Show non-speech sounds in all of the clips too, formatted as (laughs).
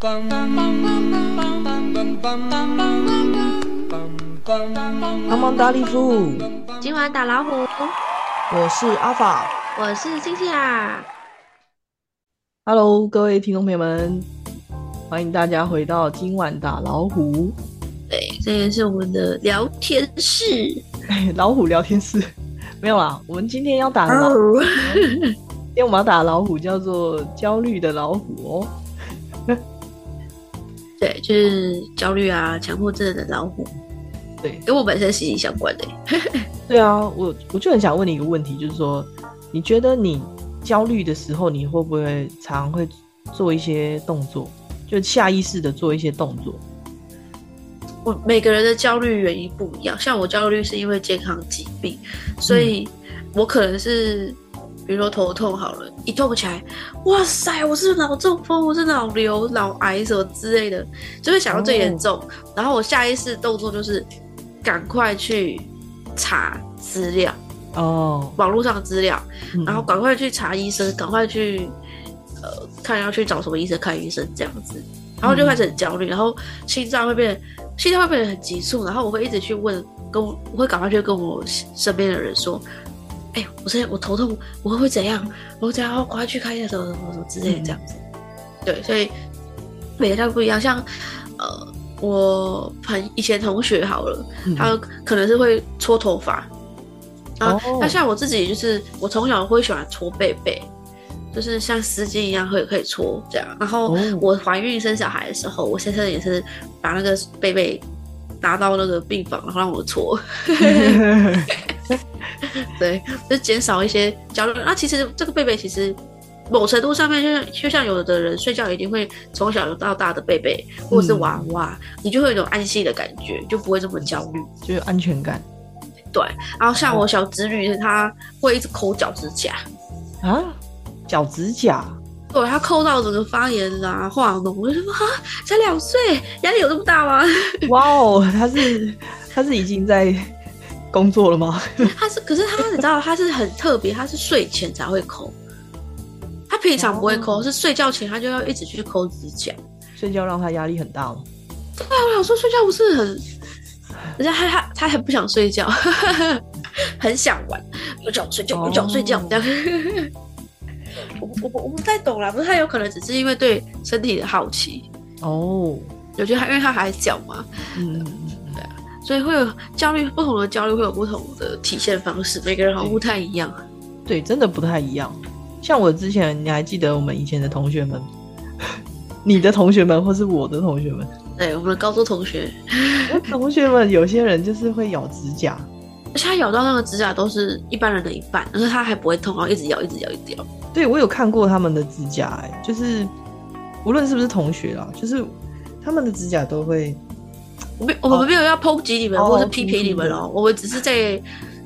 帮忙打礼服，今晚打老虎，我是阿法，我是星星啊。Hello，各位听众朋友们，欢迎大家回到今晚打老虎。对，这也是我们的聊天室，老虎聊天室没有啦。我们今天要打老虎，今天我们要打老虎叫做焦虑的老虎哦。对，就是焦虑啊、强迫症的老虎。对，跟我本身息息相关的。(laughs) 对啊，我我就很想问你一个问题，就是说，你觉得你焦虑的时候，你会不会常会做一些动作，就下意识的做一些动作？我每个人的焦虑原因不一样，像我焦虑是因为健康疾病，所以我可能是。比如说头痛好了，一痛起来，哇塞，我是脑中风，我是脑瘤、脑癌什么之类的，就会想到最严重。然后我下意识动作就是赶快去查资料哦，网络上的资料，然后赶快去查医生，赶快去呃看要去找什么医生看医生这样子，然后就开始很焦虑，然后心脏会变，心脏会变得很急促，然后我会一直去问，跟我会赶快去跟我身边的人说。哎，我现在我头痛，我会怎样？我怎样？赶快去看一下什么什么什么之类的这样子。对，所以每个人不一样。像呃，我朋以前同学好了，他可能是会搓头发啊。那像我自己就是，我从小会喜欢搓背背，就是像丝巾一样会可以搓这样。然后我怀孕生小孩的时候，我先生也是把那个背背拿到那个病房，然后让我搓。(laughs) (laughs) 对，就减少一些焦虑。那其实这个贝贝，其实某程度上面，就像就像有的人睡觉一定会从小到大的贝贝或者是娃娃，你就会有一种安心的感觉，就不会这么焦虑，就有安全感。对，然后像我小侄女，她会一直抠脚趾甲啊，脚趾甲，对，她抠到整个发炎啦、化脓。我就说啊，才两岁，压力有这么大吗？哇哦，她是她是已经在。工作了吗？他是，可是他你知道他是很特别，他是睡前才会抠，他平常不会抠，是睡觉前他就要一直去抠指甲。睡觉让他压力很大吗？对啊，我想说睡觉不是很，人家他他他很不想睡觉，很想玩，有叫睡觉，有叫睡觉这样。(laughs) 我我我不太懂啦，不是他有可能只是因为对身体的好奇哦，我觉得他因为他还小嘛，嗯。所以会有焦虑，不同的焦虑会有不同的体现方式，每个人好像不太一样。对，真的不太一样。像我之前，你还记得我们以前的同学们，(laughs) 你的同学们，或是我的同学们？对，我们的高中同学，同学们，有些人就是会咬指甲，(laughs) 而且他咬到那个指甲都是一般人的一半，而且他还不会痛，然后一直咬，一直咬，一直咬。对，我有看过他们的指甲，哎，就是无论是不是同学啦，就是他们的指甲都会。我没，我们没有要抨击你们，或是批评你们哦。我们只是在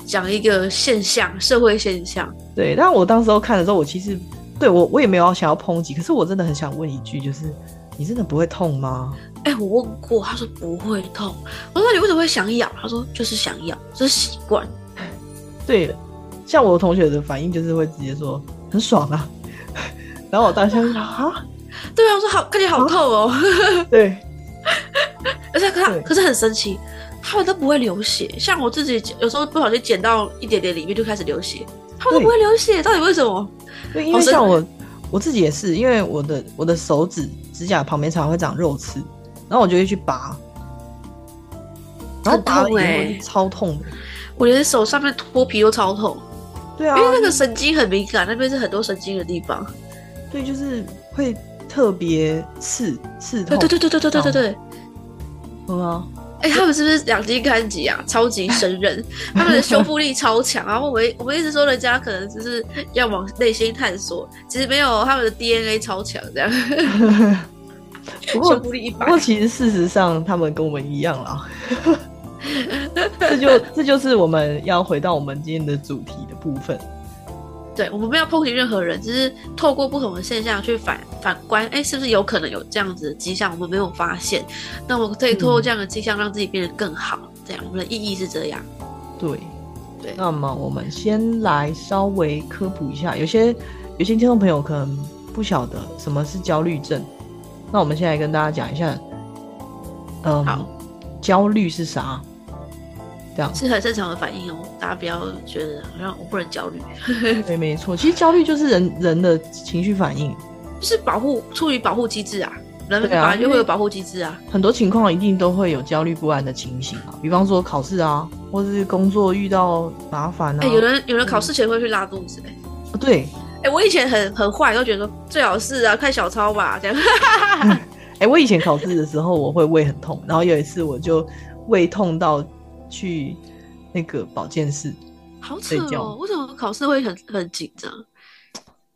讲一个现象，社会现象。对，但我当时候看的时候，我其实对我我也没有想要抨击，可是我真的很想问一句，就是你真的不会痛吗？哎，我问过，他说不会痛。我说你为什么会想咬？他说就是想咬，这是习惯。(laughs) 对，像我同学的反应就是会直接说很爽啊。(laughs) 然后我当时想啊，对啊，我说好，看起来好痛哦。(laughs) 对。(laughs) 而且可可是很神奇，他们都不会流血。像我自己有时候不小心剪到一点点里面就开始流血，他们都不会流血，到底为什么？对，因为像我我自己也是，因为我的我的手指指甲旁边常常会长肉刺，然后我就会去拔，然后痛哎，超痛的。我连手上面脱皮都超痛。对啊，因为那个神经很敏感，那边是很多神经的地方。对，就是会特别刺刺痛。对对对对对对对对。吗？哎，他们是不是两极看级啊？超级神人，他们的修复力超强。然后我们我们一直说人家可能就是要往内心探索，其实没有，他们的 DNA 超强这样。(laughs) 修复力一百。不过其实事实上他们跟我们一样啦。(laughs) 这就这就是我们要回到我们今天的主题的部分。对我们没有抨击任何人，只是透过不同的现象去反反观，哎，是不是有可能有这样子的迹象？我们没有发现，那我们可以透过这样的迹象让自己变得更好。这样，我们的意义是这样。对，对。那么我们先来稍微科普一下，有些有些听众朋友可能不晓得什么是焦虑症。那我们现在跟大家讲一下，嗯，好，焦虑是啥？这样是很正常的反应哦，大家不要觉得好像我不能焦虑，(laughs) 对，没错。其实焦虑就是人人的情绪反应，就是保护出于保护机制啊，人本来就会有保护机制啊。很多情况一定都会有焦虑不安的情形啊，比方说考试啊，或是工作遇到麻烦啊。哎、有人有人考试前会去拉肚子、哎、哦对，哎、我以前很很坏，都觉得说最好是啊，看小抄吧，这样。(laughs) 哎、我以前考试的时候我会胃很痛，然后有一次我就胃痛到去那个保健室，好扯哦，为什么考试会很很紧张？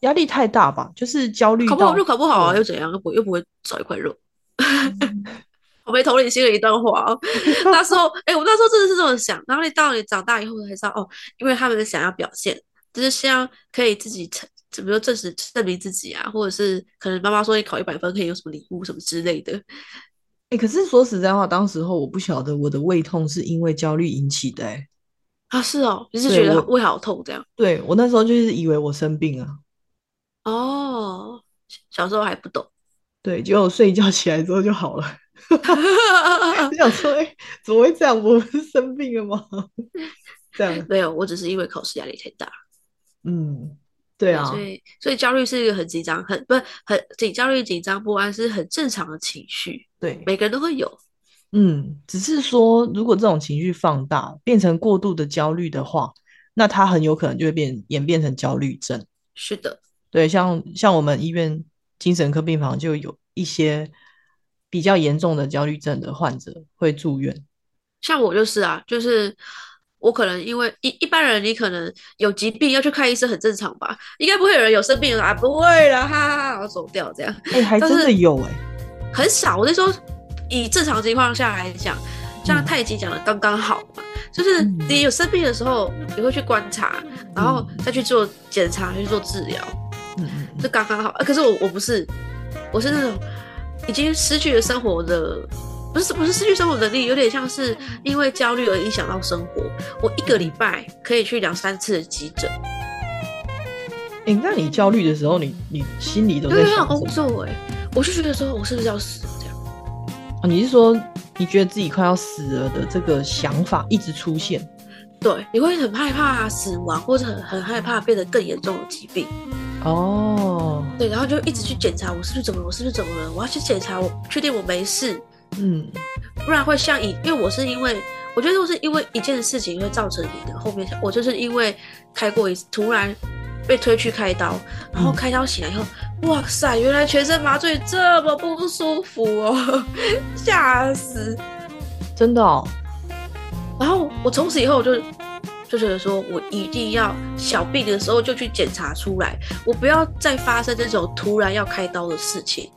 压力太大吧，就是焦虑考不好就考不好啊，又怎样？又不又不会少一块肉。(laughs) 我没同理心的一段话哦。(laughs) 那时候，哎、我那时候真的是这么想。然后你到你长大以后才知道，哦，因为他们想要表现，就是希望可以自己证，比如说证实证明自己啊，或者是可能妈妈说你考一百分可以有什么礼物什么之类的。哎、可是说实在话，当时候我不晓得我的胃痛是因为焦虑引起的、哎，啊，是哦，就是觉得胃好痛这样？对我那时候就是以为我生病了，哦，小时候还不懂。(laughs) 对，结果我睡一觉起来之后就好了。(laughs) 我想说，哎、怎么会这样？我不是生病了吗？(laughs) 这样，没有，我只是因为考试压力太大。嗯，对啊所，以所以焦虑是一个很紧张、很不是很紧焦虑、紧张不安是很正常的情绪，对，每个人都会有。嗯，只是说，如果这种情绪放大，变成过度的焦虑的话，那它很有可能就会变演变成焦虑症。是的，对，像像我们医院精神科病房就有一些比较严重的焦虑症的患者会住院。像我就是啊，就是我可能因为一一般人，你可能有疾病要去看医生很正常吧，应该不会有人有生病了啊，不会啦，哈哈哈，然后走掉这样，哎、还真的有哎、很少。我那时候以正常情况下来讲，像太极讲的刚刚好嘛，就是嗯你有生病的时候，你会去观察，然后再去做检查，去做治疗。嗯就刚刚好。啊、可是我我不是，我是那种已经失去了生活的，不是不是失去生活能力，有点像是因为焦虑而影响到生活。我一个礼拜可以去两三次的急诊，哎、那你焦虑的时候，你你心里都在因为要工？作哎、我就觉得说我是不是要死了这样？啊你是说你觉得自己快要死了的这个想法一直出现？对，你会很害怕死亡，或者很很害怕变得更严重的疾病。哦，对，然后就一直去检查我是不是怎么了，我是不是怎么了？我要去检查，我确定我没事，嗯不然会像以，因为我是因为，我觉得我是因为一件事情会造成你的后面，我就是因为开过一次，突然被推去开刀，然后嗯开刀醒来以后，哇塞，原来全身麻醉这么不舒服哦，(laughs) 吓死！真的哦，然后我从此以后我就就觉得说，我一定要小病的时候就去检查出来，我不要再发生这种突然要开刀的事情。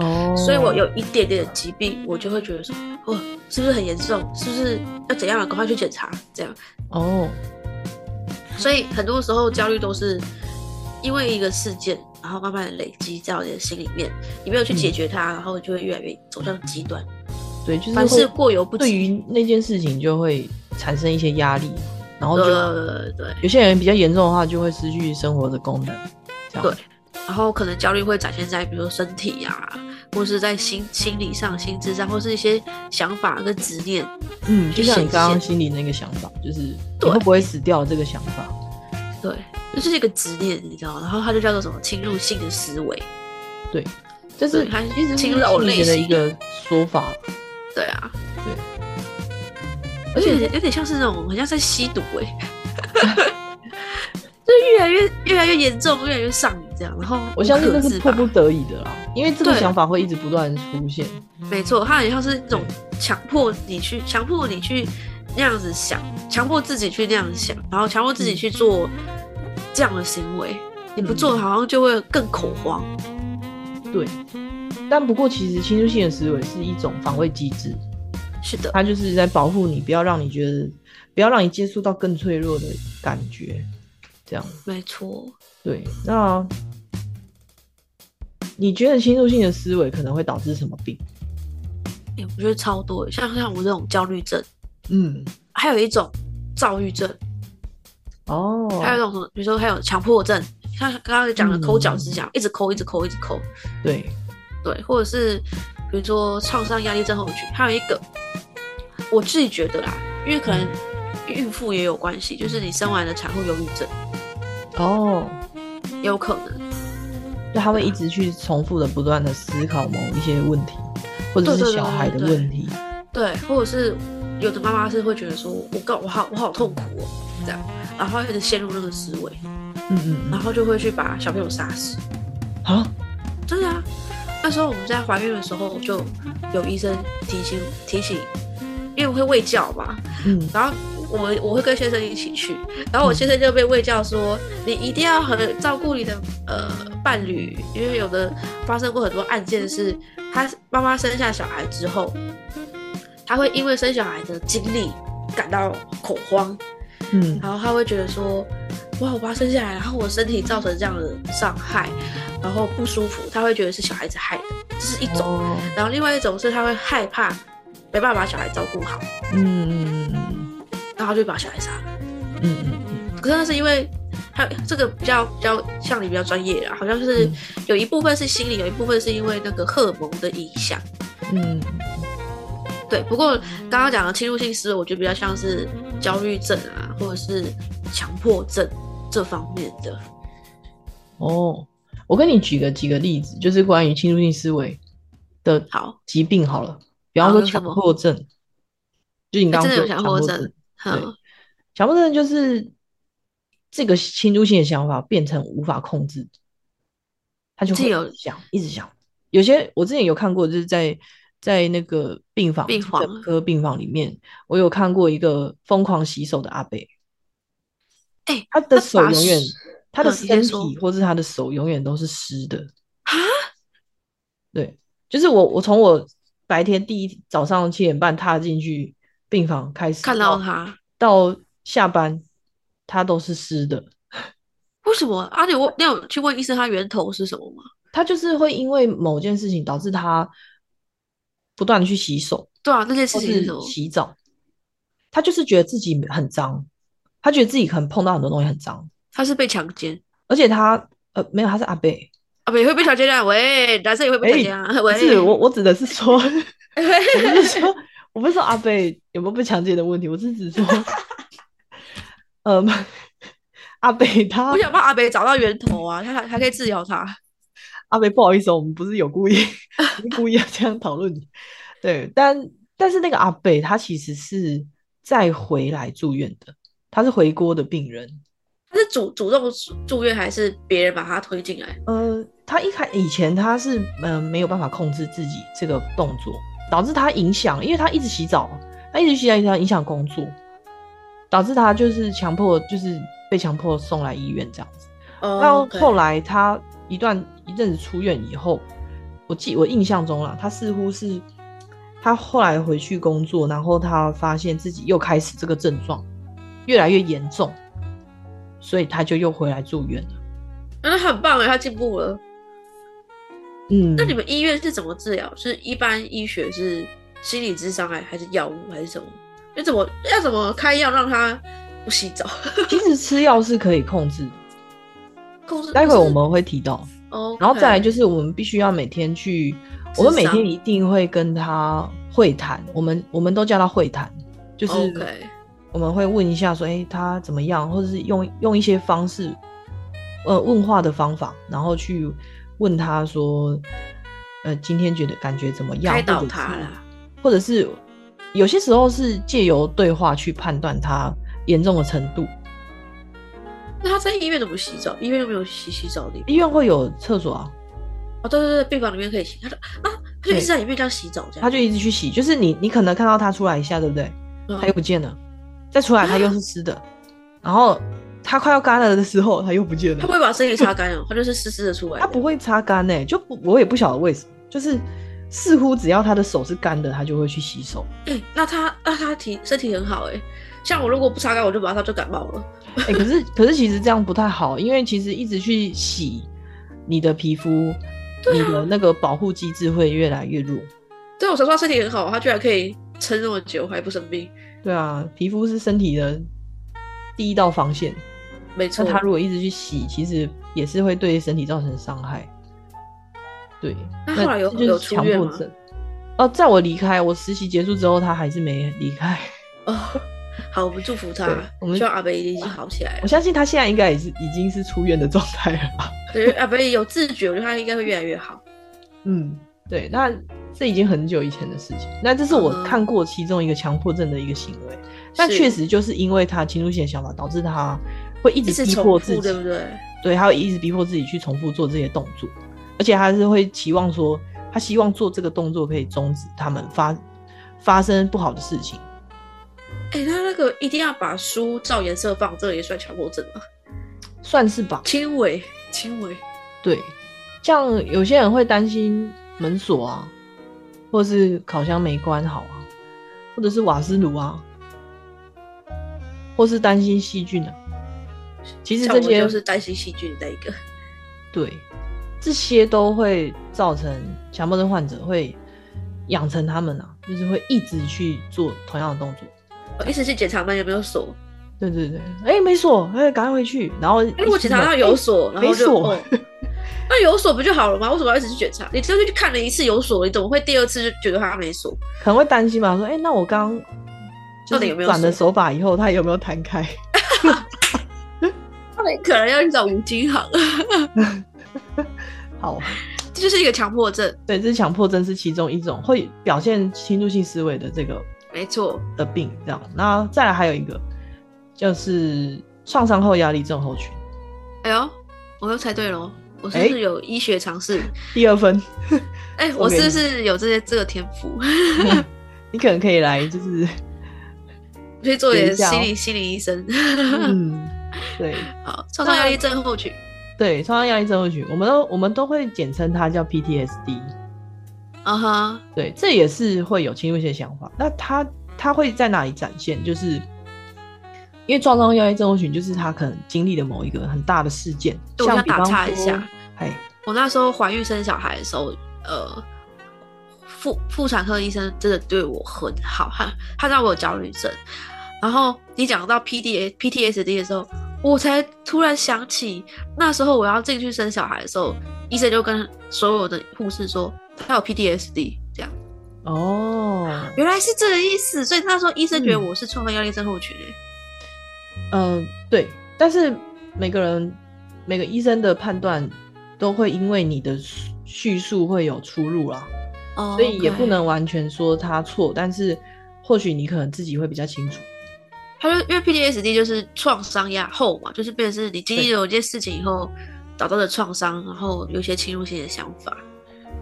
哦，所以我有一点点的疾病，我就会觉得说，哦，是不是很严重？是不是要怎样了？赶快去检查，这样。哦，所以很多时候焦虑都是因为一个事件，然后慢慢的累积在你的心里面，你没有去解决它，然后就会越来越走向极端，对，就是凡事过犹不及。对于那件事情就会产生一些压力，然后就对对有些人比较严重的话，就会失去生活的功能。对，然后可能焦虑会展现在比如说身体呀、或是在心心理上、心智上，或是一些想法跟执念。嗯，就像你刚刚心里那个想法，就是你会不会死掉这个想法。对，这就是一个执念，你知道吗？然后它就叫做什么侵入性的思维。对，这是对它其实是侵入到我心理内心的一个说法。对啊，对，而且有点像是那种，很像在吸毒哎、(laughs) 就越来越越来越严重，越来越上瘾这样。然后我相信那是迫不得已的啦，因为这个想法会一直不断出现。没错，它很像是那种强迫你去强迫你去那样子想，强迫自己去那样想，然后强迫自己去做这样的行为。你不做，好像就会更恐慌。对，但不过其实侵入性的思维是一种防卫机制，是的，它就是在保护你，不要让你觉得，不要让你接触到更脆弱的感觉，这样。没错。对，那你觉得侵入性的思维可能会导致什么病？欸我觉得超多的，像像我这种焦虑症，嗯，还有一种躁郁症，哦，还有一种什么，比如说还有强迫症，像刚刚讲的嗯抠脚趾甲，一直抠，一直抠，一直抠。对，对，或者是比如说创伤压力症候群，还有一个我自己觉得啦，因为可能孕妇也有关系，就是你生完了产后忧郁症，哦，也有可能。就他会一直去重复的、不断的思考某一些问题，或者是小孩的问题。对，或者是有的妈妈是会觉得说，我告我好我好痛苦哦，这样，然后一直陷入那个思维，嗯嗯，然后就会去把小朋友杀死。啊，真的啊！那时候我们在怀孕的时候，就有医生提醒提醒，因为我会喂教嘛，嗯，然后我我会跟先生一起去，然后我先生就被喂教说，你一定要很照顾你的呃伴侣，因为有的发生过很多案件是，他妈妈生下小孩之后，他会因为生小孩的经历感到恐慌，嗯，然后他会觉得说，哇，我把他生下来，然后我身体造成这样的伤害，然后不舒服，他会觉得是小孩子害的，这是一种。哦，然后另外一种是他会害怕没办法把小孩照顾好，嗯嗯嗯他就把小孩杀了。嗯嗯嗯。可是那是因为他这个比较比较像你比较专业啦，好像就是嗯。有一部分是心理，有一部分是因为那个荷尔蒙的影响。嗯。嗯，对，不过刚刚讲的侵入性思维，我觉得比较像是焦虑症啊，或者是强迫症这方面的。哦，我跟你举个几个例子，就是关于侵入性思维的好，疾病好了，比方说强迫症，就你刚刚有强迫症，好对，强迫症就是这个侵入性的想法变成无法控制，他就会有一直想，一直想。有些我之前有看过，就是在在那个病房病房科病房里面，我有看过一个疯狂洗手的阿伯，哎、他的手永远，他的身体或是他的手永远都是湿的。啊，对，就是我，我从我白天第一早上七点半踏进去病房开始，看到他，到下班，他都是湿的。(laughs) 为什么？啊，你我，你有去问医生他源头是什么吗？他就是会因为某件事情导致他不断的去洗手对啊，那件事情是什么？洗澡，他就是觉得自己很脏，他觉得自己可能碰到很多东西很脏，他是被强奸而且他呃没有，他是阿贝，啊，不也会被强奸啊？喂，男生也会被强奸啊？喂，不是我我指的是说，(laughs) 我是说我不是说阿贝有没有被强奸的问题，我是指说，(laughs) 嗯，阿贝他我想帮阿北找到源头啊，他还还可以治疗他。阿贝，不好意思哦，我们不是有故意，(laughs) 不是故意要这样讨论你。对，但但是那个阿贝他其实是再回来住院的，他是回国的病人。他是主主动住院，还是别人把他推进来？呃，他一开以前他是嗯、呃、没有办法控制自己这个动作，导致他影响，因为他一直洗澡，他一直洗澡，影响影响工作，导致他就是强迫，就是被强迫送来医院这样子。哦到 OK 后来他一段一阵子出院以后，我记我印象中啦，他似乎是他后来回去工作，然后他发现自己又开始这个症状越来越严重，所以他就又回来住院了。那他很棒哎，他进步了。嗯，那你们医院是怎么治疗？是一般医学是心理智商还还是药物还是什么？你怎么要怎么开药让他不洗澡？(laughs) 其实吃药是可以控制的，控制待会我们会提到。哦，然后再来就是我们必须要每天去，我们每天一定会跟他会谈，我们我们都叫他会谈，就是我们会问一下说，哎、他怎么样，或者是用用一些方式，呃，问话的方法，然后去问他说，呃，今天觉得感觉怎么样，开导他了。或者是有些时候是借由对话去判断他严重的程度。那他在医院怎么洗澡？医院又没有洗洗澡的。医院会有厕所啊，哦，对对对，病房里面可以洗。他说啊，他就一直在里面这样洗澡，这样。他就一直去洗，就是你你可能看到他出来一下，对不对？嗯他又不见了，再出来他又是湿的，然后他快要干了的时候他又不见了他不。会把身体擦干哦，他就是湿湿的出来的。他不会擦干呢、就不我也不晓得为什么，就是似乎只要他的手是干的，他就会去洗手。哎、那他那他体身体很好哎、像我如果不擦干，我就马上就感冒了。哎、可是可是其实这样不太好，因为其实一直去洗你的皮肤，你的那个保护机制会越来越弱。对，我想说他身体很好，他居然可以撑那么久还不生病。对啊，皮肤是身体的第一道防线，没错那，他如果一直去洗，其实也是会对身体造成伤害。对，那后来有这就是有出院吗？强迫症。哦，在我离开，我实习结束之后，他还是没离开。哦，(laughs) 好，我们祝福他，我们希望阿北一定好起来我。相信他现在应该也是已经是出院的状态了吧？对，阿北有自觉，我觉得他应该会越来越好。(laughs) 嗯，对，那这已经很久以前的事情。那这是我嗯看过其中一个强迫症的一个行为，但是确实就是因为他侵入性的想法，导致他会一一直逼迫自己，对不对？对，他会一直逼迫自己去重复做这些动作，而且他是会期望说，他希望做这个动作可以终止他们发发生不好的事情。哎、他那个一定要把书照颜色放，这个也算强迫症吗？算是吧，轻微，轻微。对，像有些人会担心门锁啊，或是烤箱没关好啊，或者是瓦斯炉啊，或是担心细菌啊。其实这些就是担心细菌的一个。(laughs) 对，这些都会造成强迫症患者会养成他们啊，就是会一直去做同样的动作。我一直去检查门有没有锁，对对对，哎、没锁，哎、赶快回去，然后如果检查到有锁，然后就没锁哦，(laughs) 那有锁不就好了吗？为什么要一直去检查？你就去看了一次有锁，你怎么会第二次就觉得它没锁？可能会担心吧，说，哎、那我刚就是到底有没有转了手把以后，它有没有弹开？可能要去找五金行，(laughs) 好，这就是一个强迫症。对，这是强迫症是其中一种会表现侵入性思维的这个没错，的病，这样。那再来还有一个就是创伤后压力症候群，哎呦，我又猜对了，我是不哎是有医学常识？(laughs) 第二分，哎、(laughs) 我是不是有这些这个天赋？你可能可以来就是，去做点心理心理医生。嗯，对 (laughs) 好，创伤压力症候群。对，创伤压力症候群，我们都我们都会简称它叫 PTSD。啊哈，对，这也是会有侵入性的想法。那它它会在哪里展现？就是因为创伤压力症候群，就是他可能经历的某一个很大的事件，对我想打岔一下，哎，我那时候怀孕生小孩的时候，呃，妇妇产科医生真的对我很好，他他让我有焦虑症。然后你讲到 P D A P T S D 的时候，我才突然想起那时候我要进去生小孩的时候，医生就跟所有的护士说他有 P T S D，这样。哦，原来是这个意思。所以那时候医生觉得嗯。我是创伤压力症候群、欸嗯、对，但是每个人每个医生的判断都会因为你的叙述会有出入啦，哦，所以也不能完全说他错，但是或许你可能自己会比较清楚。他就因为 PTSD 就是创伤压后嘛，就是变成是你经历了一件事情以后导致的创伤，然后有些侵入性的想法。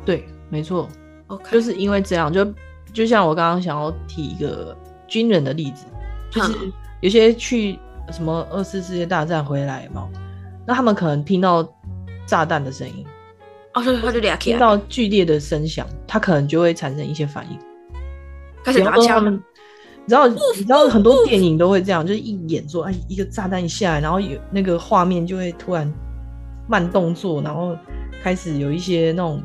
对，没错，OK，就是因为这样，就就像我刚刚想要提一个军人的例子，就是嗯有些去什么二次世界大战回来嘛，那他们可能听到炸弹的声音，哦，所以他就俩，听到剧烈的声响，他可能就会产生一些反应。开始打枪知道，你知道很多电影都会这样，就是一演说，哎，一个炸弹一下来，然后有那个画面就会突然慢动作，然后开始有一些那种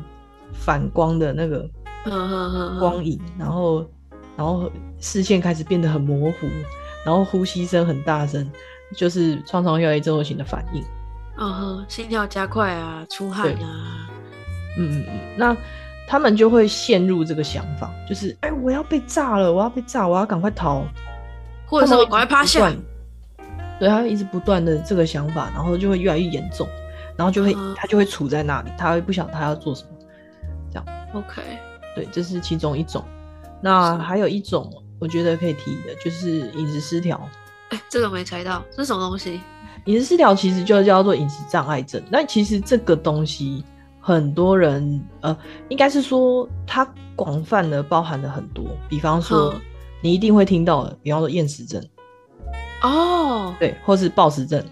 反光的那个光影，然后然后视线开始变得很模糊，然后呼吸声很大声，就是创伤压力症候群的反应。嗯哼，心跳加快啊，出汗啊，嗯嗯嗯，那他们就会陷入这个想法，就是哎，我要被炸了，我要被炸，我要赶快逃，或者是我赶快趴下。对他一直不断的这个想法，然后就会越来越严重，然后就会、嗯他就会处在那里，他会不想他要做什么。OK，对，这是其中一种。那还有一种我觉得可以提的，就是饮食失调。哎，这个没猜到，这是什么东西？饮食失调其实就叫做饮食障碍症。那其实这个东西，很多人呃，应该是说它广泛的包含了很多，比方说嗯你一定会听到的，比方说厌食症，哦，对，或是暴食症，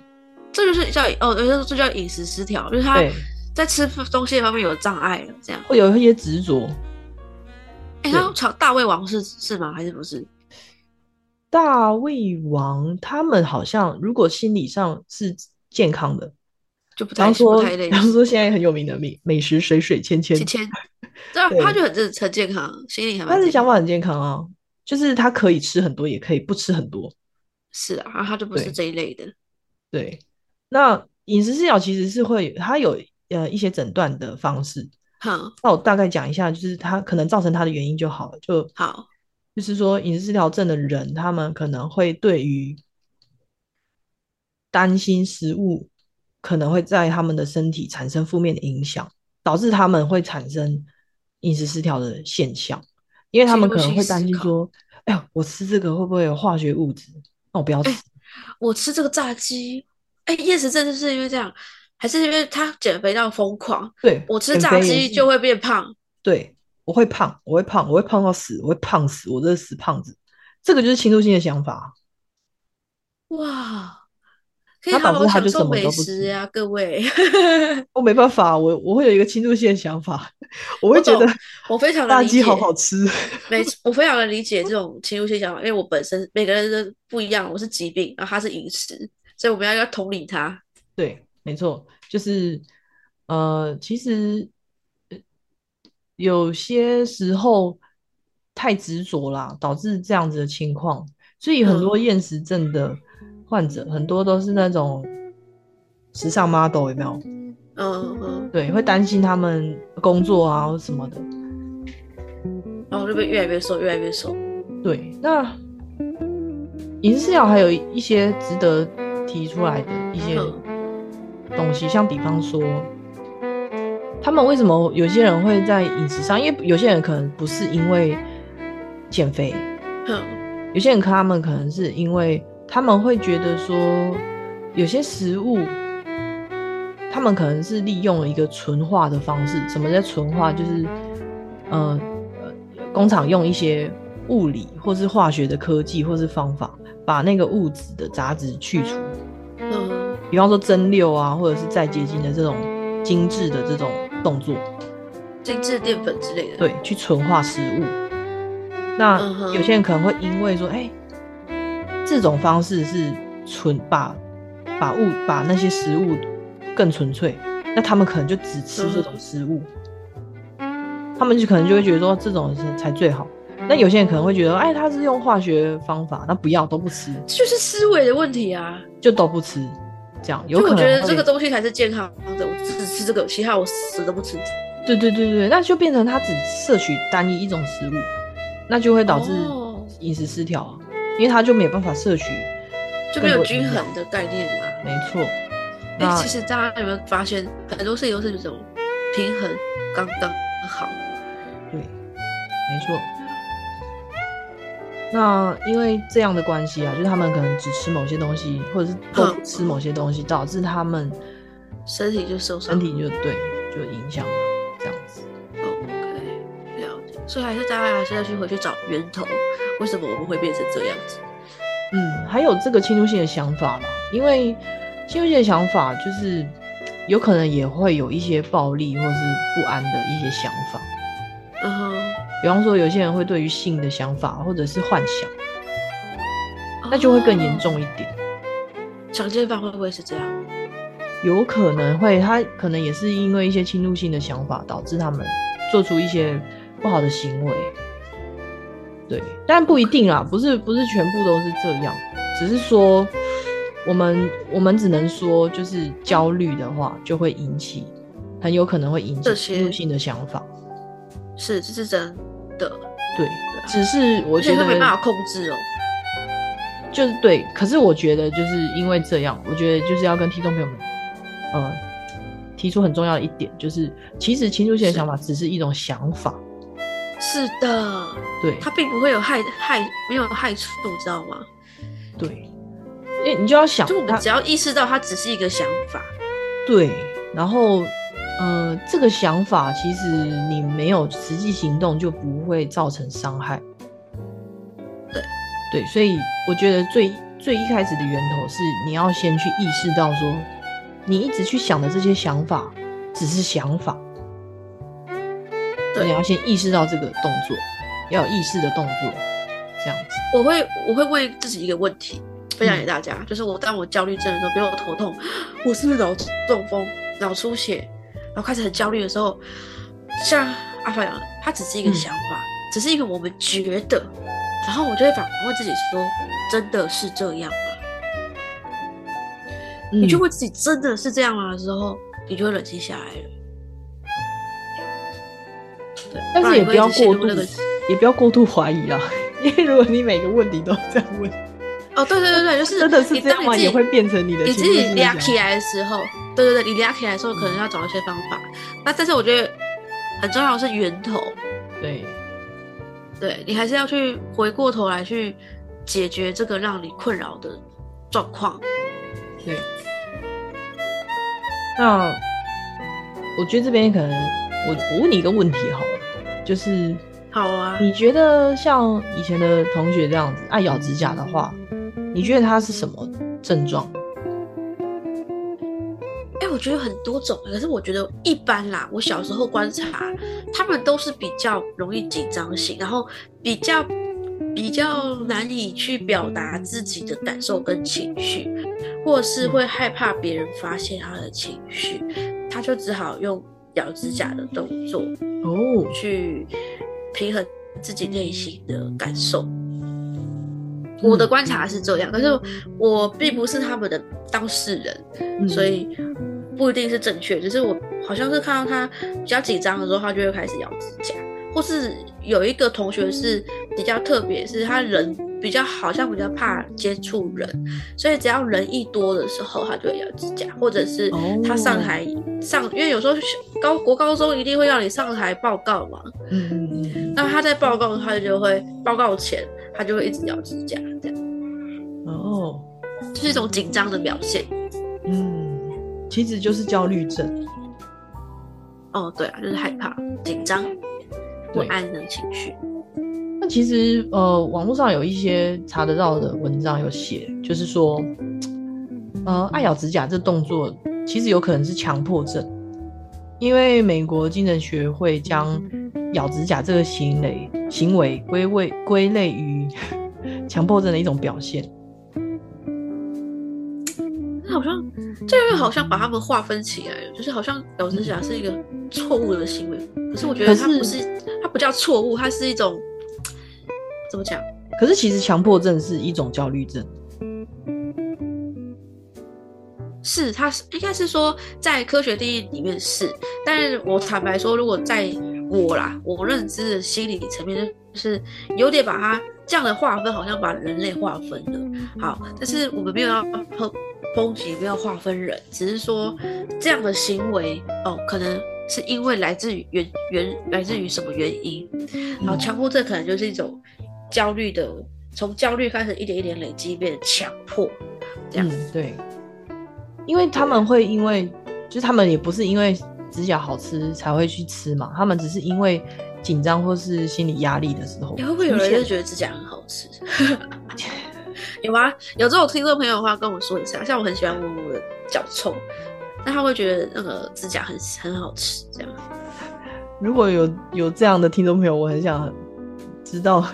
这就是叫哦，有些说这叫饮食失调，就是他，在吃东西方面有障碍了，这样。会有一些执着。哎，对那炒大胃王是是吗？还是不是？大胃王他们好像如果心理上是健康的，就不太说，太类比方似。说现在很有名的美美食水水芊芊芊，芊，对啊，他就很正很健康，心理还。他的想法很健康啊，就是他可以吃很多，也可以不吃很多。是啊，然后他就不是这一类的。对，那饮食失调其实是会，他有呃一些诊断的方式。好，那我大概讲一下，就是他可能造成他的原因就好了。就好，就是说饮食失调症的人，他们可能会对于担心食物可能会在他们的身体产生负面的影响，导致他们会产生饮食失调的现象，因为他们可能会担心说：“哎呀，我吃这个会不会有化学物质？那我不要吃。我吃这个炸鸡，哎，厌食症就是因为这样，还是因为他减肥到疯狂？对我吃炸鸡就会变胖，对我会胖，我会胖，我会胖到死，我会胖死，我这个死胖子。这个就是侵入性的想法。哇！他导致他就什么都不吃呀，各位。(laughs) 我没办法，我我会有一个侵入性的想法，我会觉得我非常垃圾好好吃。没，我非常的理解这种侵入性想法，因为我本身每个人的不一样，我是疾病，然后他是饮食，所以我们要要同理他。(laughs) 对，没错，就是呃，其实有些时候太执着啦，导致这样子的情况，所以很多厌食症的。患者很多都是那种时尚 model，有没有？嗯嗯，对，会担心他们工作啊或什么的，然后就会越来越瘦，越来越瘦。对，那饮食疗还有一些值得提出来的一些东西，像比方说，他们为什么有些人会在饮食上？因为有些人可能不是因为减肥，有些人他们可能是因为。他们会觉得说，有些食物，他们可能是利用了一个纯化的方式。什么叫纯化？就是，呃呃，工厂用一些物理或是化学的科技或是方法，把那个物质的杂质去除。嗯，比方说蒸馏啊，或者是再结晶的这种精致的这种动作，精致淀粉之类的。对，去纯化食物。那有些人可能会因为说，哎。这种方式是纯把把物把那些食物更纯粹，那他们可能就只吃这种食物，他们就可能就会觉得说这种才最好。那有些人可能会觉得，哎，他是用化学方法，那不要都不吃，就是思维的问题啊，就都不吃，这样有可能。我觉得这个东西才是健康的，我只吃这个，其他我死都不吃。对对对对，那就变成他只摄取单一一种食物，那就会导致饮食失调。因为他就没有办法摄取，就没有均衡的概念嘛。没错。哎，其实大家有没有发现，很多事情都是这种平衡刚刚好。对，没错。那因为这样的关系啊，就是他们可能只吃某些东西，或者是不吃某些东西，导致他们身体就受伤，身体就对，就影响了这样子。OK，了解。所以还是大家还是要去回去找源头。为什么我们会变成这样子？嗯，还有这个侵入性的想法嘛？因为侵入性的想法就是有可能也会有一些暴力或是不安的一些想法。嗯哼，比方说有些人会对于性的想法或者是幻想，那就会更严重一点。强奸犯会不会是这样？有可能会，他可能也是因为一些侵入性的想法导致他们做出一些不好的行为。对，但不一定啦，不是不是全部都是这样，只是说我们我们只能说，就是焦虑的话就会引起，很有可能会引起侵入性的想法，是这是真的，对，只是我觉得没办法控制哦，就是对，可是我觉得就是因为这样，我觉得就是要跟听众朋友们，嗯，提出很重要的一点，就是其实侵入性的想法只是一种想法。是的，对，它并不会有害害，没有害处，你知道吗？对，因为，你就要想，就我们只要意识到它只是一个想法，对，然后，呃，这个想法其实你没有实际行动就不会造成伤害，对，对，所以我觉得最最一开始的源头是你要先去意识到说，你一直去想的这些想法只是想法。你要先意识到这个动作，要有意识的动作，这样子。我会我会问自己一个问题，分享给大家，就是我当我焦虑症的时候，比如我头痛，(gasps) 我是不是脑中风、脑出血，然后开始很焦虑的时候，像阿凡讲，它只是一个想法，只是一个我们觉得，然后我就会反问自己说，真的是这样吗？你就问自己真的是这样吗？的时候，你就会冷静下来了。对，但是也不要过度那个。也不要过度怀疑啊，(laughs) 因为如果你每个问题都这样问，哦，对对对对，就是真的是这样吗？也会变成你的你自己情绪思想俩起来的时候，对对对，你俩起来的时候，可能要找一些方法。那但是我觉得很重要的是源头，对，对你还是要去回过头来去解决这个让你困扰的状况。对。那我觉得这边可能我我问你一个问题好了，就是好啊，你觉得像以前的同学这样子爱咬指甲的话，你觉得他是什么症状？哎、我觉得很多种，可是我觉得一般啦。我小时候观察，他们都是比较容易紧张型，然后比较比较难以去表达自己的感受跟情绪，或是会害怕别人发现他的情绪，他就只好用咬指甲的动作哦，去平衡自己内心的感受。我的观察是这样，可是我并不是他们的当事人，嗯所以不一定是正确。只是我好像是看到他比较紧张的时候，他就会开始咬指甲，或是有一个同学是比较特别，是他人比较好像比较怕接触人，所以只要人一多的时候，他就会咬指甲，或者是他上台上，因为有时候高国高中一定会让你上台报告嘛，嗯那他在报告，他就会报告前，他就会一直咬指甲，这样哦，就是一种紧张的表现。嗯，其实就是焦虑症。哦，对啊，就是害怕、紧张、不安的情绪。那其实呃，网络上有一些查得到的文章有写，就是说，呃，爱咬指甲这动作其实有可能是强迫症，因为美国精神学会将咬指甲这个行为行为归为归类于 (laughs) 强迫症的一种表现。好像这个好像把他们划分起来了，就是好像咬指甲是一个错误的行为，可是我觉得它不是，它不叫错误，它是一种怎么讲？可是其实强迫症是一种焦虑症。是，它是应该是说在科学定义里面是，但是我坦白说，如果在我啦，我认知的心理层面，就是有点把它这样的划分，好像把人类划分了。好，但是我们没有要抨抨击，没有划分人，只是说这样的行为哦，可能是因为来自于原原来自于什么原因，然后强迫症可能就是一种焦虑的，从焦虑开始一点一点累积，变成强迫，这样。嗯，对，因为他们会因为，就是他们也不是因为指甲好吃才会去吃嘛，他们只是因为紧张或是心理压力的时候你、会不会有人就觉得指甲很好吃？(laughs) 有啊？有这种听众朋友的话，跟我说一下。像我很喜欢摸我的脚臭，但他会觉得那个指甲很很好吃，这样。如果有有这样的听众朋友，我很想知道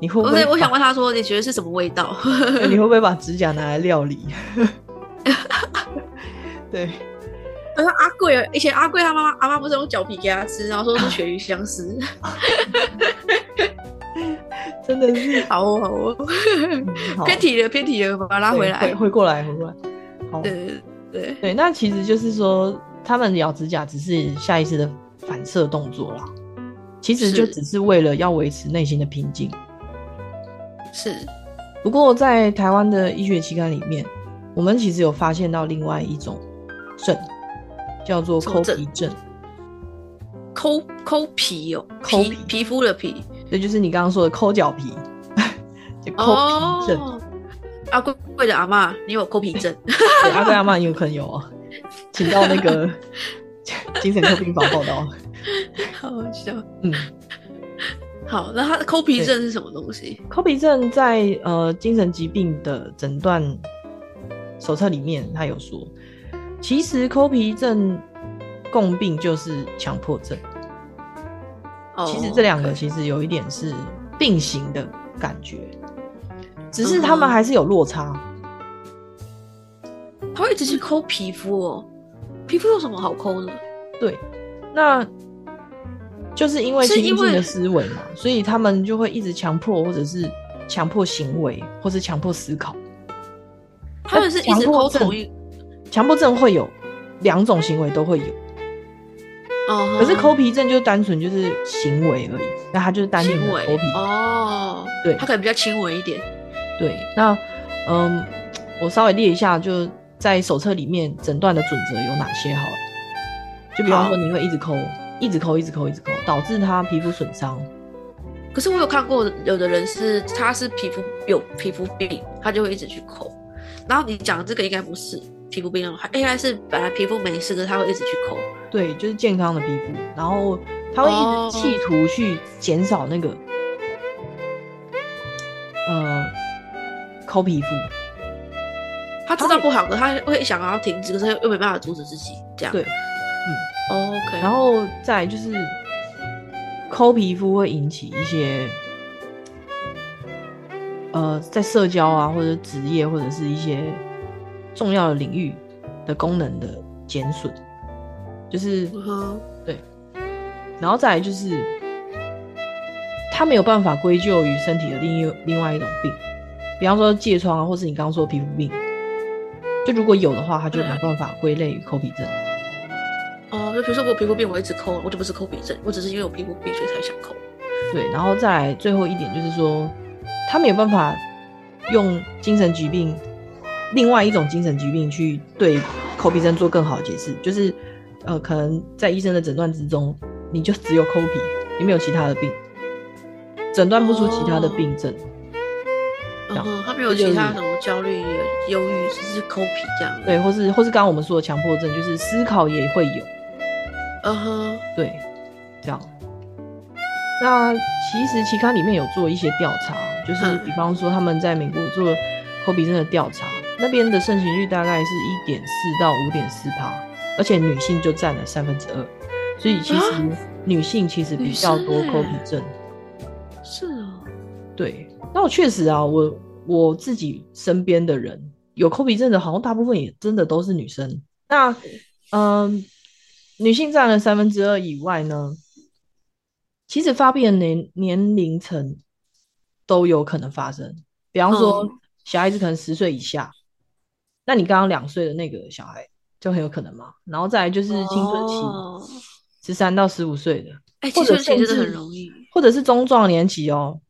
你会不我会把，我想问他说，你觉得是什么味道？(laughs) 你会不会把指甲拿来料理？(laughs) 对，他说阿贵，以前阿贵他妈妈阿妈不是用脚皮给他吃，然后说是鳕鱼香丝。(laughs) (laughs) 真的是好哦好哦，偏题了偏题了，把它拉回对来会。会过来，会过来。好，对对对，对，那其实就是说，他们咬指甲只是下意识的反射动作啦，其实就只是为了要维持内心的平静。是不过在台湾的医学期刊里面，我们其实有发现到另外一种症，叫做抠皮症。抠抠皮哦，抠皮皮肤的皮。这就是你刚刚说的抠脚皮，就抠皮症。哦，阿贵贵的阿妈，你有抠皮症？(laughs) 对，阿贵阿妈有可能有哦，请到那个 (laughs) 精神科病房报道。好好笑。嗯，好，那他的抠皮症是什么东西？抠皮症在呃精神疾病的诊断手册里面，他有说，其实抠皮症共病就是强迫症。哦其实这两个其实有一点是并行的感觉，只是他们还是有落差。他会一直去抠皮肤哦，皮肤有什么好抠的？对，那就是因为是因为情绪性的思维嘛，所以他们就会一直强迫，或者是强迫行为，或是强迫思考。他们是一直强迫症抠同一强迫症会有两种行为都会有，哦，可是抠皮症就单纯就是行为而已，那他就是单纯抠皮。哦，对他可能比较轻微一点。对，那嗯，我稍微列一下，就在手册里面诊断的准则有哪些好了。就比方说，你会一直抠，一直抠，一直抠，一直抠，导致他皮肤损伤。可是我有看过有的人是他是皮肤有皮肤病，他就会一直去抠。然后你讲的这个应该不是皮肤病那种，应该是本来皮肤没事的，他会一直去抠。对，就是健康的皮肤，然后他会一直企图去减少那个，呃，抠皮肤。他知道不好的，他会想要停止，可是又没办法阻止自己这样。对，嗯，OK。然后再就是抠皮肤会引起一些，呃，在社交啊，或者职业，或者是一些重要的领域的功能的减损，就是嗯对，然后再来就是，他没有办法归咎于身体的另一另外一种病，比方说疥疮啊，或是你刚刚说的皮肤病。就如果有的话，他就没办法归类于抠鼻症。哦，就比如说我皮肤病，我一直抠，我就不是抠鼻症，我只是因为我皮肤病所以才想抠。对，然后再来最后一点就是说，他没有办法用精神疾病另外一种精神疾病去对抠鼻症做更好的解释，就是呃，可能在医生的诊断之中，你就只有抠皮，你没有其他的病，诊断不出其他的病症。然后嗯，他没有其他什么焦虑、忧郁，只是抠皮这样。，对，或是或是刚刚我们说的强迫症，就是思考也会有，嗯哼，对，这样。那其实期刊里面有做一些调查，就是嗯比方说他们在美国做抠鼻症的调查，那边的盛行率大概是一点四到五点四趴，而且女性就占了三分之二，所以其实啊女性其实比较多女生欸抠鼻症。是啊。对，那我确实啊，我我自己身边的人有抠鼻症的，好像大部分也真的都是女生。那嗯、女性占了三分之二以外呢，其实发病的年年龄层都有可能发生。比方说，嗯小孩子可能十岁以下，那你刚刚两岁的那个小孩就很有可能嘛。然后再来就是青春期，哦十三、到十五岁的，哎，青春期真的很容易，或者是中壮年期哦。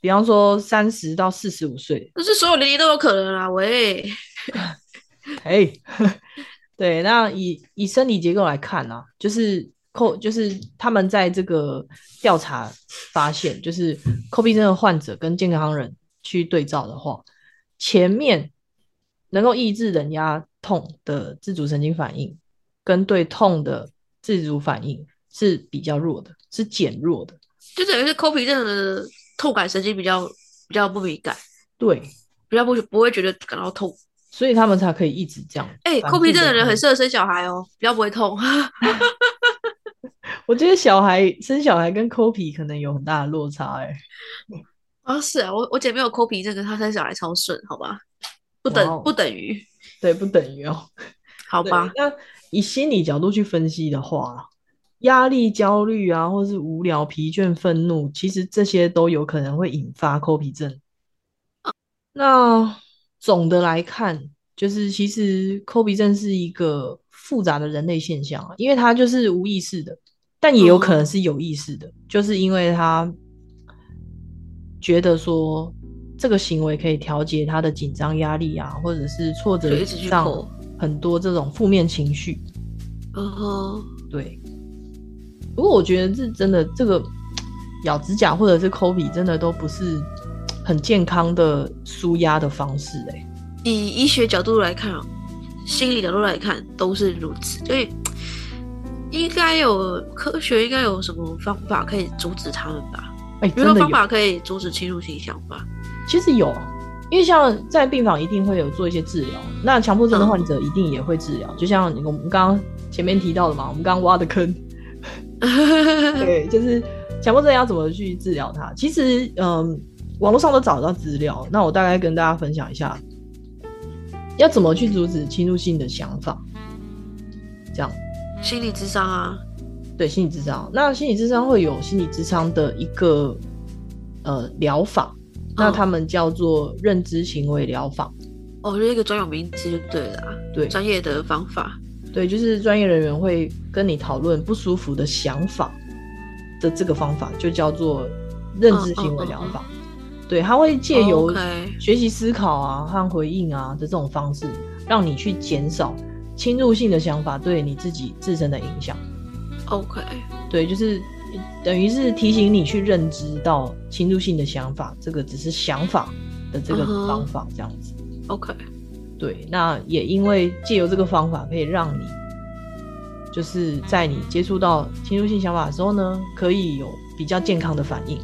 比方说三十到四十五岁，就是所有年龄都有可能啦。喂，(laughs) 哎，(laughs) 对，那以以生理结构来看啊，就是扣，就是他们在这个调查发现，就是扣闭症的患者跟健康人去对照的话，前面能够抑制人压痛的自主神经反应，跟对痛的自主反应是比较弱的，是减弱的。就等于是抠皮症的痛感神经比较比较不敏感，对，比较不不会觉得感到痛。所以他们才可以一直这样。哎，反抠皮症的人很适合生小孩哦，比较不会痛。(laughs) 我觉得小孩生小孩跟抠皮可能有很大的落差、欸，哎。啊，是啊，我我姐没有抠皮症，她生小孩超顺，好吧？不等、不等于，对，不等于哦。(laughs) 好吧？那以心理角度去分析的话，压力、焦虑啊，或是无聊、疲倦、愤怒，其实这些都有可能会引发抠皮症。那总的来看，就是其实抠皮症是一个复杂的人类现象啊，因为它就是无意识的，但也有可能是有意识的，就是因为他觉得说这个行为可以调节他的紧张、压力啊，或者是挫折上很多这种负面情绪。嗯哼，对，不过我觉得这真的这个咬指甲或者是抠鼻，真的都不是很健康的舒压的方式、欸。以医学角度来看，心理角度来看都是如此，所以应该有科学应该有什么方法可以阻止他们吧？哎、比如说真的有，方法可以阻止侵入性想法。其实有，因为像在病房一定会有做一些治疗，那强迫症的患者一定也会治疗，就像我们刚刚前面提到的嘛，我们刚刚挖的坑，(laughs) 对，就是强迫症要怎么去治疗它。其实，嗯，网络上都找得到资料。那我大概跟大家分享一下，要怎么去阻止侵入性的想法。这样，心理智商啊，对心理智商，那心理智商会有心理智商的一个呃疗法，那嗯他们叫做认知行为疗法。哦，就是一个专有名词就对了啊，对，专业的方法。对，就是专业人员会跟你讨论不舒服的想法的这个方法，就叫做认知行为疗法。对，他会借由学习思考啊和回应啊的这种方式，让你去减少侵入性的想法对你自己自身的影响。OK，对，就是等于是提醒你去认知到侵入性的想法，这个只是想法的这个方法，这样子。OK，对，那也因为借由这个方法，可以让你就是在你接触到侵入性想法的时候呢，可以有比较健康的反应，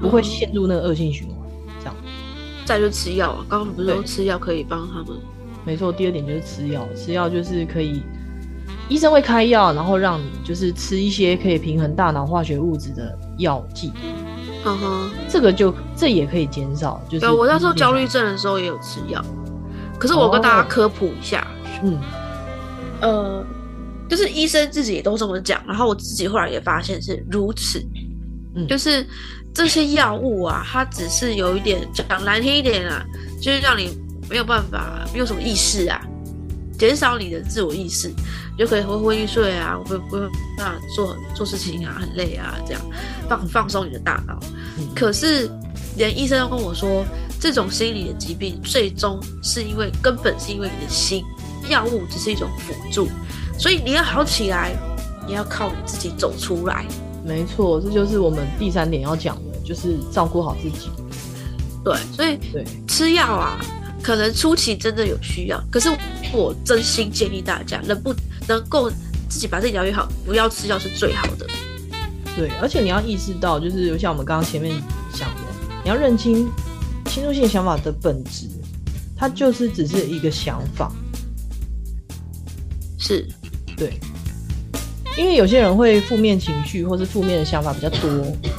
不会嗯陷入那个恶性循环。这样，再就吃药啊，刚刚不是说吃药可以帮他们？没错。第二点就是吃药，吃药就是可以，医生会开药，然后让你就是吃一些可以平衡大脑化学物质的药剂，嗯哼，这个就这也可以减少，就是对，我那时候焦虑，症的时候也有吃药，可是我跟大家哦科普一下，嗯，呃，就是医生自己也都这么讲，然后我自己后来也发现是如此，嗯。就是这些药物啊，它只是有一点讲难听一点啊，就是让你没有办法没有什么意识啊，减少你的自我意识，你就可以昏昏欲睡啊，不不会那做做事情啊，很累啊，这样放放松你的大脑。嗯可是连医生都跟我说，这种心理的疾病最终是因为根本是因为你的心，药物只是一种辅助，所以你要好起来，你要靠你自己走出来。没错，这就是我们第三点要讲的，就是照顾好自己。对，所以对，吃药啊，可能初期真的有需要，可是我真心建议大家，能不能够自己把自己疗愈好，不要吃药是最好的。对，而且你要意识到，就是像我们刚刚前面讲的，你要认清侵入性想法的本质，它就是只是一个想法。是，对，因为有些人会负面情绪或是负面的想法比较多，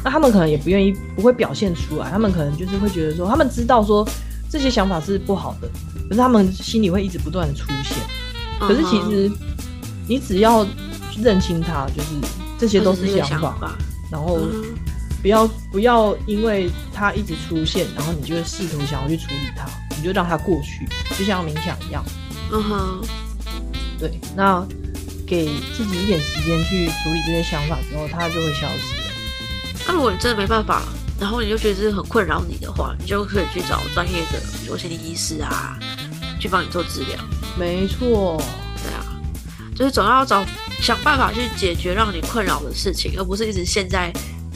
那他们可能也不愿意，不会表现出来，他们可能就是会觉得说，他们知道说这些想法是不好的，可是他们心里会一直不断的出现。可是其实你只要认清它，就是这些都是想法，法。然后不要不要因为它一直出现，然后你就会试图想要去处理它，你就让它过去，就像冥想一样。嗯哼，对，那给自己一点时间去处理这些想法之后，它就会消失了。那如果你真的没办法，然后你就觉得这是很困扰你的话，你就可以去找专业的，比如心理医师啊，去帮你做治疗。没错，对啊，就是总要找想办法去解决让你困扰的事情，而不是一直陷在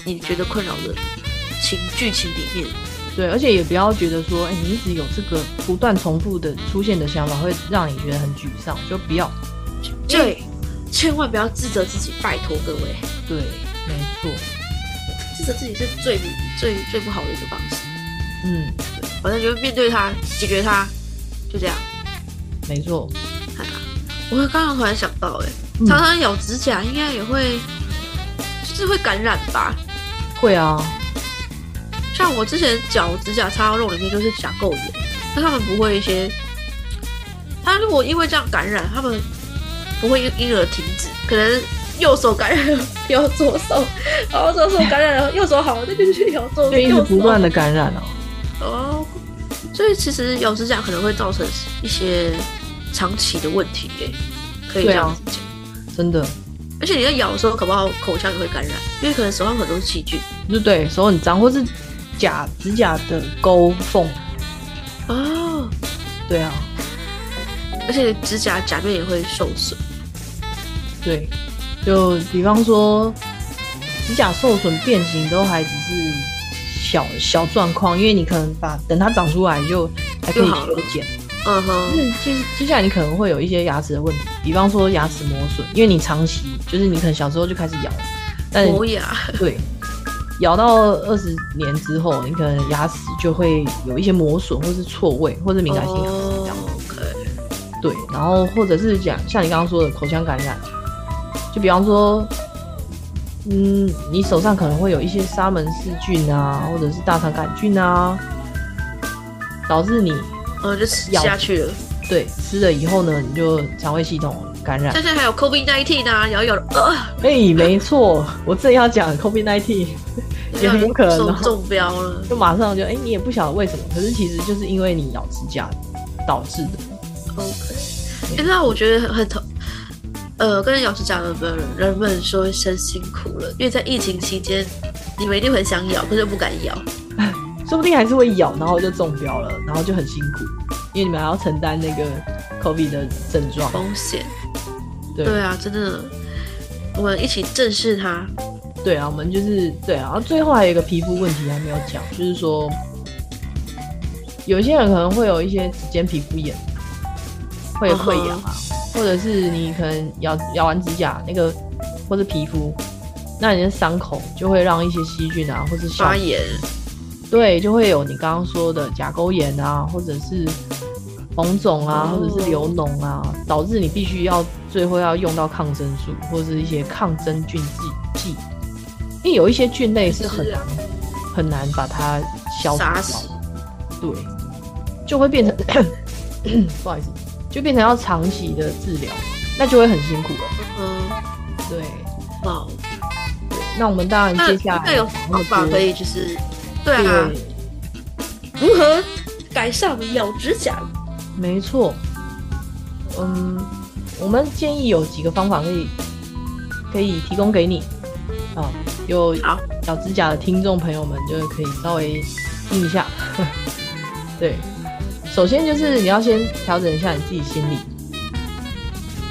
你觉得困扰的情剧情里面。对，而且也不要觉得说，哎、你一直有这个不断重复的出现的想法，会让你觉得很沮丧，就不要。对，千万不要自责自己，拜托各位，对，没错，自己是最最最不好的一个方式。嗯，反正就面对他，解决他，就这样。没错，哎呀，我刚刚突然想到、哎、嗯常常咬指甲应该也会，就是会感染吧？会啊，像我之前脚指甲插到肉里面就是甲垢炎，但他们不会一些，他如果因为这样感染，他们不会因因而停止，可能右手感染了咬左手，然后左手感染了右手好了，那就去咬左就一直。不断的感染哦。哦，所以其实咬指甲可能会造成一些长期的问题耶，可以这对啊样子讲。真的，而且你在咬的时候，搞不好口腔也会感染，因为可能手上很多细菌。就对手很脏，或是甲指甲的沟缝，哦，对啊，而且指甲甲面也会受损。对，就比方说指甲受损、变形都还只是小小状况，因为你可能把等它长出来就还可以剪。嗯哼，是，接接下来你可能会有一些牙齿的问题，比方说牙齿磨损，因为你长期就是你可能小时候就开始咬，但磨牙。对，咬到二十年之后，你可能牙齿就会有一些磨损，或是错位，或是敏感性牙齿这样。哦，OK，对，然后或者是讲像你刚刚说的口腔感染，就比方说，嗯，你手上可能会有一些沙门氏菌啊，或者是大肠杆菌啊，导致你呃，就吃咬下去了。对吃了以后呢，你就肠胃系统感染像。现在还有 COVID 19啊，咬一咬了，呃，哎、没错，我正要讲 COVID 1 9 (laughs) 也很有可能哦中中标了。就马上就哎、你也不晓得为什么，可是其实就是因为你咬指甲导致的。OK，哎、那我觉得很很呃，跟咬指甲的人人们说一声辛苦了，因为在疫情期间，你们一定很想咬，可是又不敢咬。(laughs) 说不定还是会咬，然后就中标了，然后就很辛苦，因为你们还要承担那个 COVID 的症状风险。对对啊，真的，我们一起正视它。对啊，我们就是对啊，然后最后还有一个皮肤问题还没有讲，就是说，有些人可能会有一些指尖皮肤炎，会有溃疡啊，或者是你可能咬咬完指甲那个或者皮肤，那你的伤口就会让一些细菌啊，或是小发炎，对，就会有你刚刚说的甲沟炎啊，或者是红肿啊，哦。或者是流脓啊，导致你必须要最后要用到抗生素或者是一些抗真菌剂。剂，因为有一些菌类是很难很难把它消杀死。对，就会变成 (coughs) 不好意思，就变成要长期的治疗，那就会很辛苦了。嗯，对，哇，那我们当然接下来那有方法可以就是，对啊，如何改善咬指甲？没错，嗯，我们建议有几个方法可以可以提供给你。啊，有好。咬指甲的听众朋友们就可以稍微听一下。(laughs) 对，首先就是你要先调整一下你自己心理，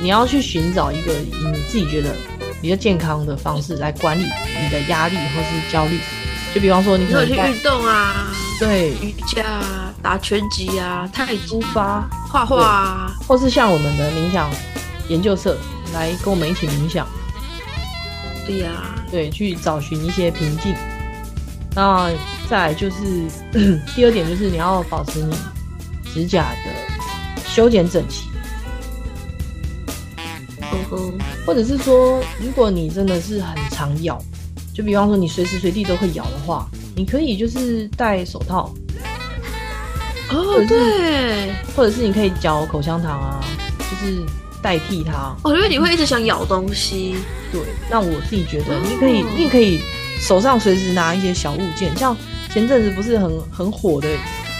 你要去寻找一个以你自己觉得比较健康的方式来管理你的压力或是焦虑。就比方说，你你可以去运动啊，对。瑜伽啊，打拳击啊，太极出、发，画画啊，或是像我们的冥想研究社来跟我们一起冥想，对呀、对，去找寻一些平静。那再来就是第二点，就是你要保持你指甲的修剪整齐，嗯哼，或者是说，如果你真的是很常咬，就比方说你随时随地都会咬的话，你可以就是戴手套，哦，对，或者是你可以嚼口香糖啊，就是代替它。哦，因为你会一直想咬东西，对，那我自己觉得，你可以，你也可以手上随时拿一些小物件，像前阵子不是很很火的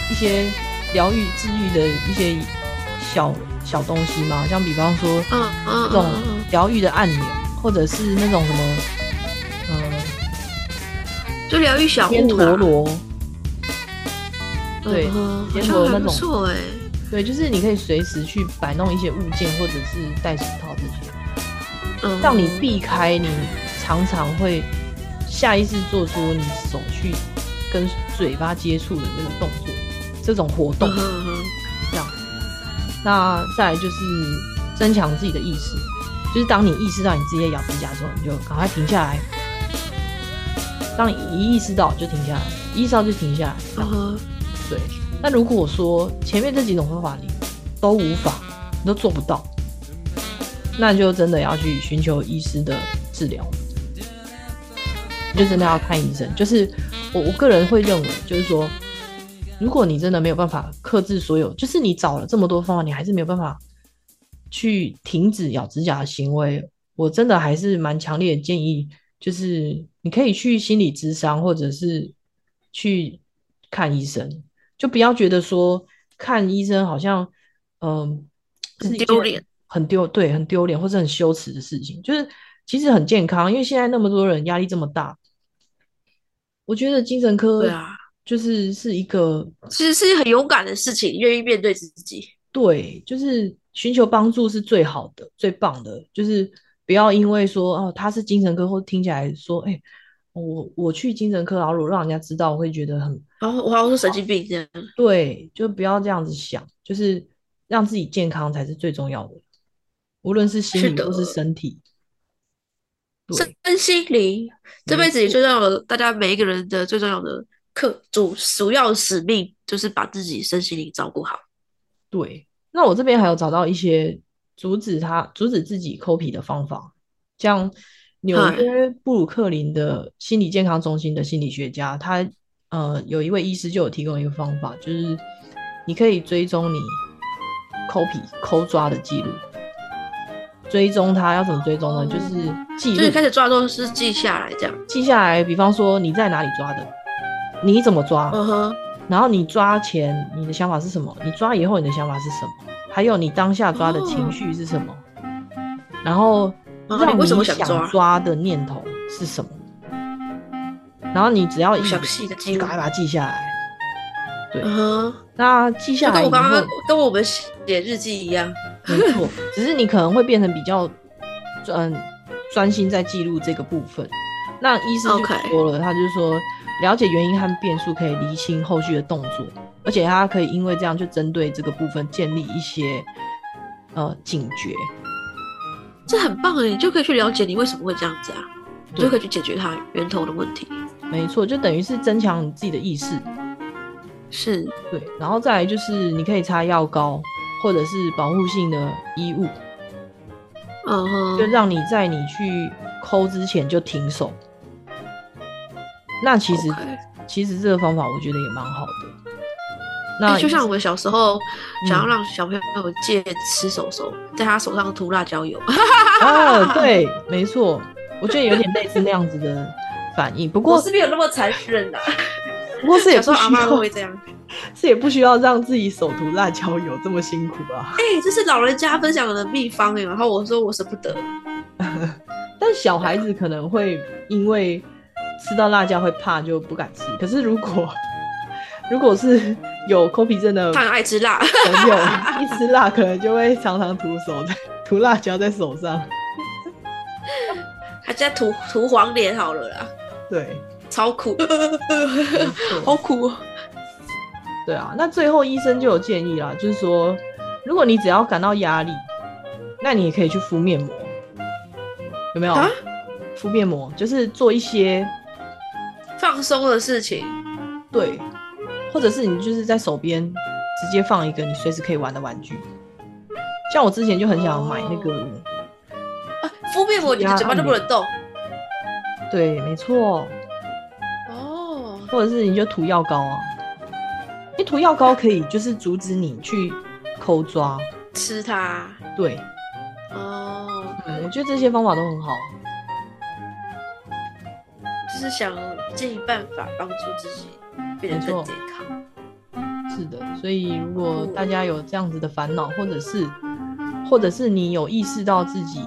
一些疗愈、治愈的一些小小东西嘛？像比方说嗯嗯这种疗愈的按钮，或者是那种什么，嗯、就疗愈小天，陀螺，对天陀那种。错哎，对，就是你可以随时去摆弄一些物件，或者是戴手套这些。嗯，让你避开你常常会下意识做出你手去跟嘴巴接触的那个动作，这种活动嗯这样。那再来就是增强自己的意识，就是当你意识到你自己在咬指甲的时候，你就赶快停下来。当你一意识到就停下来，一意识到就停下来。对。那如果说前面这几种方法你都无法，你都做不到，那就真的要去寻求医师的治疗，就真的要看医生。就是我我个人会认为，就是说，如果你真的没有办法克制所有，就是你找了这么多方法，你还是没有办法去停止咬指甲的行为，我真的还是蛮强烈的建议，就是你可以去心理咨商，或者是去看医生，就不要觉得说看医生好像嗯、是很一件丢脸，很丢对，很丢脸或者很羞耻的事情，就是其实很健康，因为现在那么多人压力这么大，我觉得精神科对啊，就是是一个其实是很勇敢的事情，愿意面对自己。对，就是寻求帮助是最好的、最棒的，就是不要因为说哦他是精神科，或听起来说哎、我我去精神科，然后如果让人家知道，我会觉得很然后我好像是神经病这样，对，就不要这样子想，就是让自己健康才是最重要的，无论是心理或是身体。对，身心灵这辈子也最重要的，大家每一个人的最重要的课主主要使命就是把自己身心灵照顾好。对，那我这边还有找到一些阻止他阻止自己抠皮的方法，像纽约布鲁克林的心理健康中心的心理学家，他呃有一位医师就有提供一个方法，就是你可以追踪你抠皮抠抓的记录，追踪他要怎么追踪呢？就是记录就是开始抓都是记下来这样。记下来，比方说你在哪里抓的，你怎么抓，嗯哼，然后你抓前你的想法是什么？你抓以后你的想法是什么？还有你当下抓的情绪是什么？然后让你为什么想想抓抓的念头是什么，然后你只要一详细的记赶快把它记下来。对嗯，那记下来，跟我刚刚跟我们写日记一样。没错，只是你可能会变成比较专专心在记录这个部分。那医生就说了他就说了解原因和变数可以厘清后续的动作，而且他可以因为这样就针对这个部分建立一些呃警觉。这很棒哎，你就可以去了解你为什么会这样子啊，你就可以去解决它源头的问题。没错，就等于是增强你自己的意识。是，对，然后再来就是你可以擦药膏或者是保护性的衣物，嗯就，让你在你去抠之前就停手。那其实其实这个方法我觉得也蛮好的。那欸就像我们小时候想要嗯让小朋友戒吃手手，在他手上涂辣椒油。(laughs) 啊，对，没错，我觉得有点类似那样子的反应。不过我是没有那么残忍的、(laughs) 不过是也小时候阿妈都不需要，会这样。是也不需要让自己手涂辣椒油这么辛苦啊。哎、这是老人家分享的秘方哎，然后我说我舍不得。(laughs) 但小孩子可能会因为吃到辣椒会怕，就不敢吃。可是如果如果是有口皮症的他很爱吃辣，朋友，一吃辣可能就会常常涂手在涂辣椒在手上。还在涂涂黄脸好了啦，对，超苦，好苦哦。对啊。那最后医生就有建议啦，就是说，如果你只要感到压力，那你也可以去敷面膜，有没有？啊敷面膜就是做一些放松的事情，对，或者是你就是在手边直接放一个你随时可以玩的玩具。像我之前就很想买那个，啊，敷面膜你的嘴巴都不能动。对，没错，哦，或者是你就涂药膏啊，因为涂药膏可以就是阻止你去抠抓，吃它。对，哦，嗯，我觉得这些方法都很好。就是想尽办法帮助自己变得更健康。是的，所以如果大家有这样子的烦恼，或者是或者是你有意识到自己，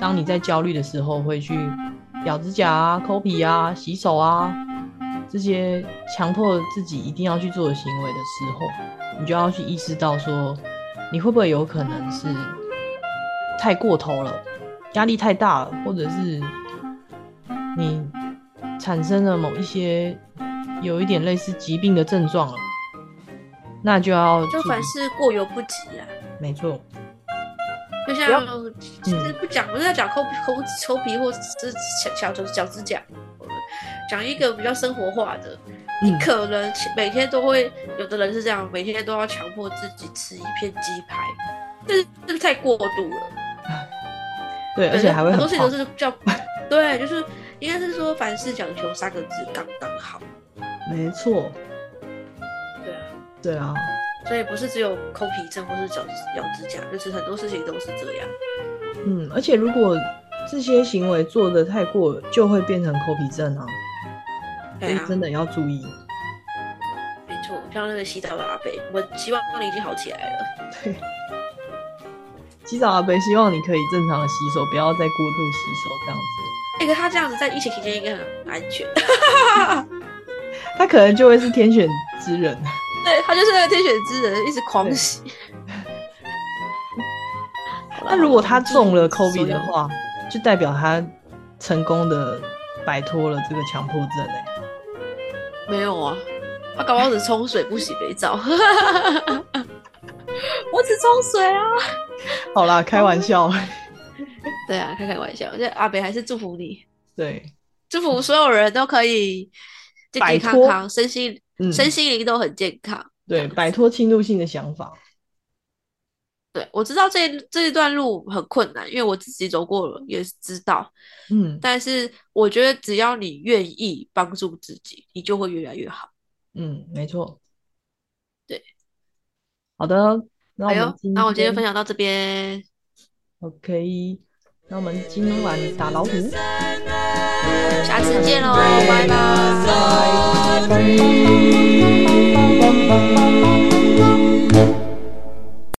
当你在焦虑的时候会去咬指甲啊、抠皮啊、洗手啊这些强迫自己一定要去做的行为的时候，你就要去意识到说，你会不会有可能是太过头了，压力太大了，或者是你产生了某一些有一点类似疾病的症状了。那就要就凡事过犹不及啊。没错，就像其实不讲，不是在讲抠抠抠皮或者是小小脚脚指甲，讲一个比较生活化的。你嗯可能每天都会，有的人是这样，每天都要强迫自己吃一片鸡排，但是这个太过度了。(laughs) 对，而且还会很多事情都。是叫，对，就是应该是说凡事讲求三个字刚刚好。没错，对啊，对啊，所以不是只有抠皮症或是咬咬指甲，就是很多事情都是这样。嗯，而且如果这些行为做的太过，就会变成抠皮症啊，所以真的要注意。没错，像那个洗澡的阿北，我希望你已经好起来了。对，洗澡阿伯希望你可以正常的洗手，不要再过度洗手这样子，那个他这样子在疫情期间应该很安全。(laughs) 他可能就会是天选之人。对他就是那个天选之人，一直狂洗。好啦 (laughs) 那如果他中了好啦 COVID 的，话，就代表他成功的摆脱了这个强迫症哎、没有啊，他搞不好只冲水不洗肥皂。(laughs) 我只冲水啊。好啦，开玩笑。对啊，开开玩笑。这阿北还是祝福你，对，祝福所有人都可以健健康康，身心、嗯身心灵都很健康。对，摆脱侵入性的想法。对，我知道这这一段路很困难，因为我自己走过了，也知道。嗯但是我觉得只要你愿意帮助自己，你就会越来越好。嗯，没错。对，好的，那我那我今天分享到这边，OK，那我们今晚打老虎，下次见喽，拜拜。拜拜。